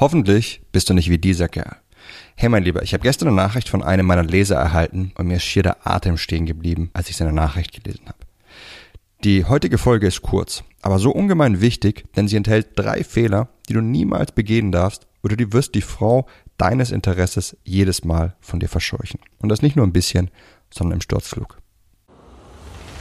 Hoffentlich bist du nicht wie dieser Kerl. Hey mein Lieber, ich habe gestern eine Nachricht von einem meiner Leser erhalten und mir ist schier der Atem stehen geblieben, als ich seine Nachricht gelesen habe. Die heutige Folge ist kurz, aber so ungemein wichtig, denn sie enthält drei Fehler, die du niemals begehen darfst oder du wirst die Frau deines Interesses jedes Mal von dir verscheuchen. Und das nicht nur ein bisschen, sondern im Sturzflug.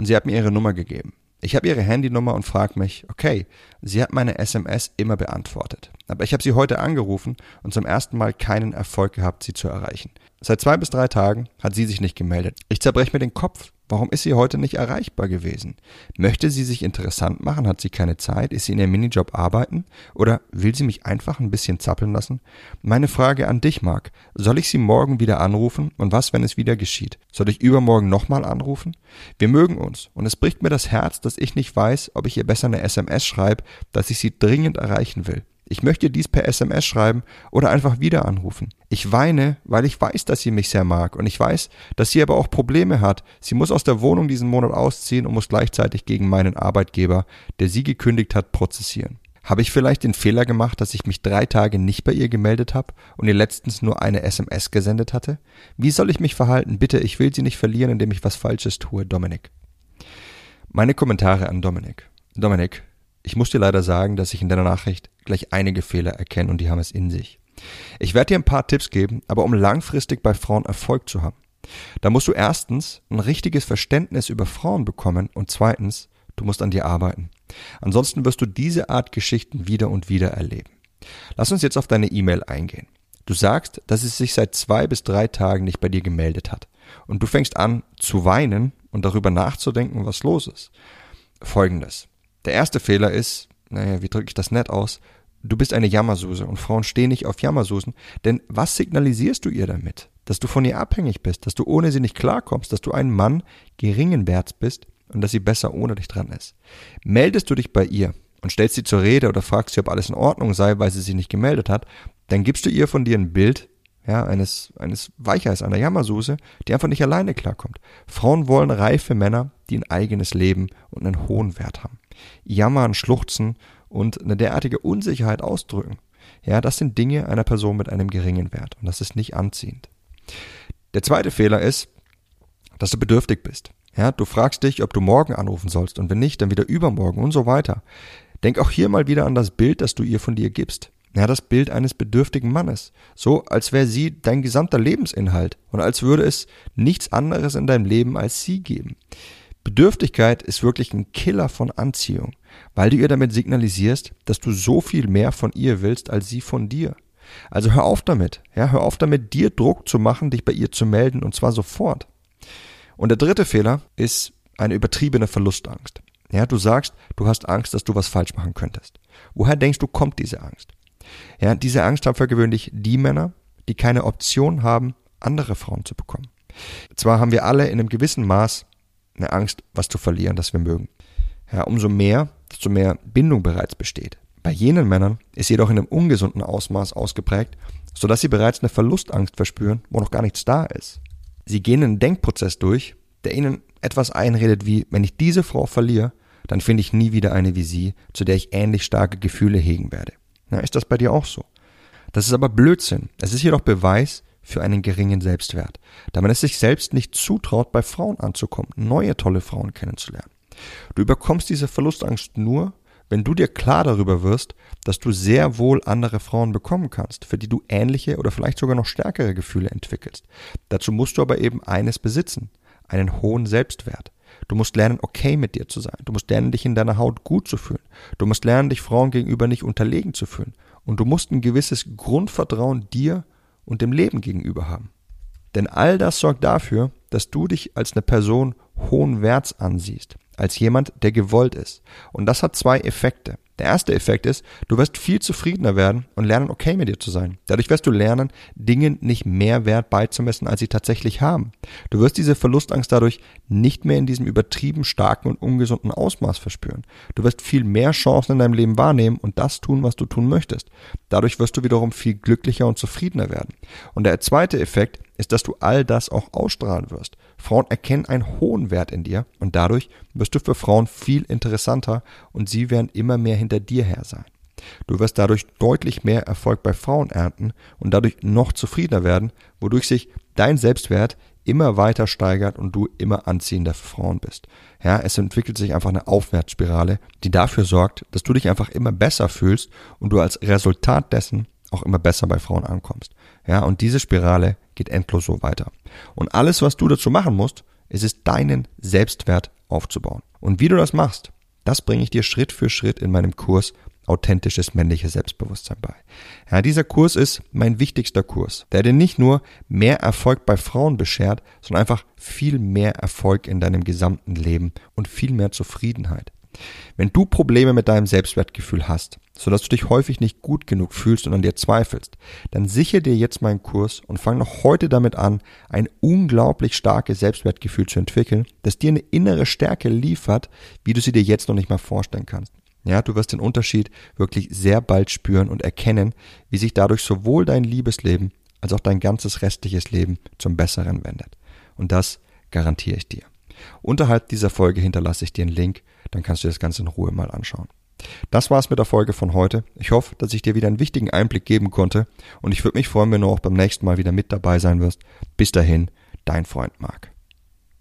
und sie hat mir ihre Nummer gegeben. Ich habe ihre Handynummer und frage mich, okay, sie hat meine SMS immer beantwortet. Aber ich habe sie heute angerufen und zum ersten Mal keinen Erfolg gehabt, sie zu erreichen. Seit zwei bis drei Tagen hat sie sich nicht gemeldet. Ich zerbreche mir den Kopf. Warum ist sie heute nicht erreichbar gewesen? Möchte sie sich interessant machen? Hat sie keine Zeit? Ist sie in ihrem Minijob arbeiten? Oder will sie mich einfach ein bisschen zappeln lassen? Meine Frage an dich, Marc. Soll ich sie morgen wieder anrufen? Und was, wenn es wieder geschieht? Soll ich übermorgen nochmal anrufen? Wir mögen uns. Und es bricht mir das Herz, dass ich nicht weiß, ob ich ihr besser eine SMS schreibe, dass ich sie dringend erreichen will. Ich möchte dies per SMS schreiben oder einfach wieder anrufen. Ich weine, weil ich weiß, dass sie mich sehr mag und ich weiß, dass sie aber auch Probleme hat. Sie muss aus der Wohnung diesen Monat ausziehen und muss gleichzeitig gegen meinen Arbeitgeber, der sie gekündigt hat, prozessieren. Habe ich vielleicht den Fehler gemacht, dass ich mich drei Tage nicht bei ihr gemeldet habe und ihr letztens nur eine SMS gesendet hatte? Wie soll ich mich verhalten? Bitte, ich will sie nicht verlieren, indem ich was Falsches tue, Dominik. Meine Kommentare an Dominik. Dominik, ich muss dir leider sagen, dass ich in deiner Nachricht gleich einige Fehler erkenne und die haben es in sich. Ich werde dir ein paar Tipps geben, aber um langfristig bei Frauen Erfolg zu haben, da musst du erstens ein richtiges Verständnis über Frauen bekommen und zweitens, du musst an dir arbeiten. Ansonsten wirst du diese Art Geschichten wieder und wieder erleben. Lass uns jetzt auf deine E-Mail eingehen. Du sagst, dass es sich seit zwei bis drei Tagen nicht bei dir gemeldet hat. Und du fängst an zu weinen und darüber nachzudenken, was los ist. Folgendes. Der erste Fehler ist, naja, wie drücke ich das nett aus? Du bist eine Jammersuse und Frauen stehen nicht auf Jammersusen, denn was signalisierst du ihr damit? Dass du von ihr abhängig bist, dass du ohne sie nicht klarkommst, dass du ein Mann geringen Werts bist und dass sie besser ohne dich dran ist. Meldest du dich bei ihr und stellst sie zur Rede oder fragst sie, ob alles in Ordnung sei, weil sie sich nicht gemeldet hat, dann gibst du ihr von dir ein Bild, ja, eines, eines Weichers, einer Jammersuse, die einfach nicht alleine klarkommt. Frauen wollen reife Männer, die ein eigenes Leben und einen hohen Wert haben jammern, schluchzen und eine derartige Unsicherheit ausdrücken. Ja, das sind Dinge einer Person mit einem geringen Wert und das ist nicht anziehend. Der zweite Fehler ist, dass du bedürftig bist. Ja, du fragst dich, ob du morgen anrufen sollst und wenn nicht, dann wieder übermorgen und so weiter. Denk auch hier mal wieder an das Bild, das du ihr von dir gibst. Ja, das Bild eines bedürftigen Mannes. So, als wäre sie dein gesamter Lebensinhalt und als würde es nichts anderes in deinem Leben als sie geben. Bedürftigkeit ist wirklich ein Killer von Anziehung, weil du ihr damit signalisierst, dass du so viel mehr von ihr willst als sie von dir. Also hör auf damit, ja, hör auf damit, dir Druck zu machen, dich bei ihr zu melden und zwar sofort. Und der dritte Fehler ist eine übertriebene Verlustangst. Ja, du sagst, du hast Angst, dass du was falsch machen könntest. Woher denkst du, kommt diese Angst? Ja, diese Angst haben für gewöhnlich die Männer, die keine Option haben, andere Frauen zu bekommen. Zwar haben wir alle in einem gewissen Maß eine Angst, was zu verlieren, das wir mögen. Ja, umso mehr, desto mehr Bindung bereits besteht. Bei jenen Männern ist jedoch in einem ungesunden Ausmaß ausgeprägt, sodass sie bereits eine Verlustangst verspüren, wo noch gar nichts da ist. Sie gehen einen Denkprozess durch, der ihnen etwas einredet wie, wenn ich diese Frau verliere, dann finde ich nie wieder eine wie sie, zu der ich ähnlich starke Gefühle hegen werde. Na, ist das bei dir auch so? Das ist aber Blödsinn. Es ist jedoch Beweis, für einen geringen Selbstwert, da man es sich selbst nicht zutraut, bei Frauen anzukommen, neue tolle Frauen kennenzulernen. Du überkommst diese Verlustangst nur, wenn du dir klar darüber wirst, dass du sehr wohl andere Frauen bekommen kannst, für die du ähnliche oder vielleicht sogar noch stärkere Gefühle entwickelst. Dazu musst du aber eben eines besitzen, einen hohen Selbstwert. Du musst lernen, okay mit dir zu sein. Du musst lernen, dich in deiner Haut gut zu fühlen. Du musst lernen, dich Frauen gegenüber nicht unterlegen zu fühlen. und du musst ein gewisses Grundvertrauen dir und dem Leben gegenüber haben. Denn all das sorgt dafür, dass du dich als eine Person hohen Werts ansiehst, als jemand, der gewollt ist. Und das hat zwei Effekte. Der erste Effekt ist, du wirst viel zufriedener werden und lernen, okay mit dir zu sein. Dadurch wirst du lernen, Dingen nicht mehr Wert beizumessen, als sie tatsächlich haben. Du wirst diese Verlustangst dadurch nicht mehr in diesem übertrieben starken und ungesunden Ausmaß verspüren. Du wirst viel mehr Chancen in deinem Leben wahrnehmen und das tun, was du tun möchtest. Dadurch wirst du wiederum viel glücklicher und zufriedener werden. Und der zweite Effekt ist, dass du all das auch ausstrahlen wirst. Frauen erkennen einen hohen Wert in dir und dadurch wirst du für Frauen viel interessanter und sie werden immer mehr hinter dir her sein. Du wirst dadurch deutlich mehr Erfolg bei Frauen ernten und dadurch noch zufriedener werden, wodurch sich dein Selbstwert immer weiter steigert und du immer anziehender für Frauen bist. Ja, es entwickelt sich einfach eine Aufwärtsspirale, die dafür sorgt, dass du dich einfach immer besser fühlst und du als Resultat dessen auch immer besser bei Frauen ankommst. Ja, und diese Spirale geht endlos so weiter. Und alles, was du dazu machen musst, ist es, deinen Selbstwert aufzubauen. Und wie du das machst, das bringe ich dir Schritt für Schritt in meinem Kurs authentisches männliches Selbstbewusstsein bei. Ja, dieser Kurs ist mein wichtigster Kurs, der dir nicht nur mehr Erfolg bei Frauen beschert, sondern einfach viel mehr Erfolg in deinem gesamten Leben und viel mehr Zufriedenheit. Wenn du Probleme mit deinem Selbstwertgefühl hast, sodass du dich häufig nicht gut genug fühlst und an dir zweifelst, dann sichere dir jetzt meinen Kurs und fang noch heute damit an, ein unglaublich starkes Selbstwertgefühl zu entwickeln, das dir eine innere Stärke liefert, wie du sie dir jetzt noch nicht mal vorstellen kannst. Ja, du wirst den Unterschied wirklich sehr bald spüren und erkennen, wie sich dadurch sowohl dein Liebesleben als auch dein ganzes restliches Leben zum Besseren wendet. Und das garantiere ich dir. Unterhalb dieser Folge hinterlasse ich dir einen Link, dann kannst du das Ganze in Ruhe mal anschauen. Das war's mit der Folge von heute. Ich hoffe, dass ich dir wieder einen wichtigen Einblick geben konnte und ich würde mich freuen, wenn du auch beim nächsten Mal wieder mit dabei sein wirst. Bis dahin, dein Freund Marc.